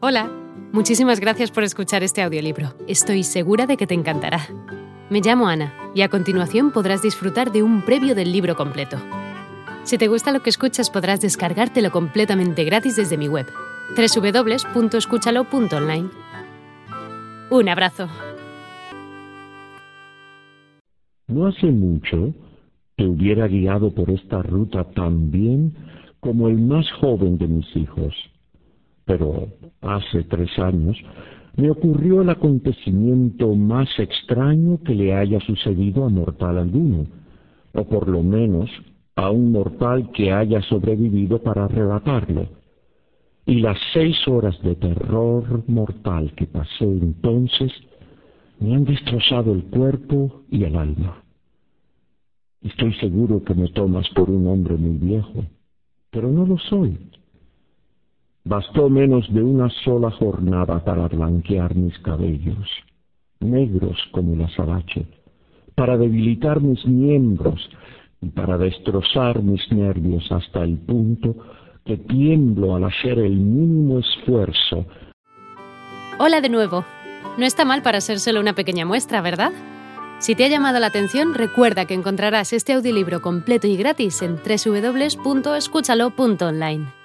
Hola, muchísimas gracias por escuchar este audiolibro. Estoy segura de que te encantará. Me llamo Ana y a continuación podrás disfrutar de un previo del libro completo. Si te gusta lo que escuchas podrás descargártelo completamente gratis desde mi web, www.escúchalo.online. Un abrazo. No hace mucho te hubiera guiado por esta ruta tan bien como el más joven de mis hijos pero hace tres años, me ocurrió el acontecimiento más extraño que le haya sucedido a mortal alguno, o por lo menos a un mortal que haya sobrevivido para arrebatarlo. Y las seis horas de terror mortal que pasé entonces me han destrozado el cuerpo y el alma. Estoy seguro que me tomas por un hombre muy viejo, pero no lo soy. Bastó menos de una sola jornada para blanquear mis cabellos, negros como el azabache, para debilitar mis miembros y para destrozar mis nervios hasta el punto que tiemblo al hacer el mínimo esfuerzo. Hola de nuevo. No está mal para ser solo una pequeña muestra, ¿verdad? Si te ha llamado la atención, recuerda que encontrarás este audiolibro completo y gratis en www.escúchalo.online.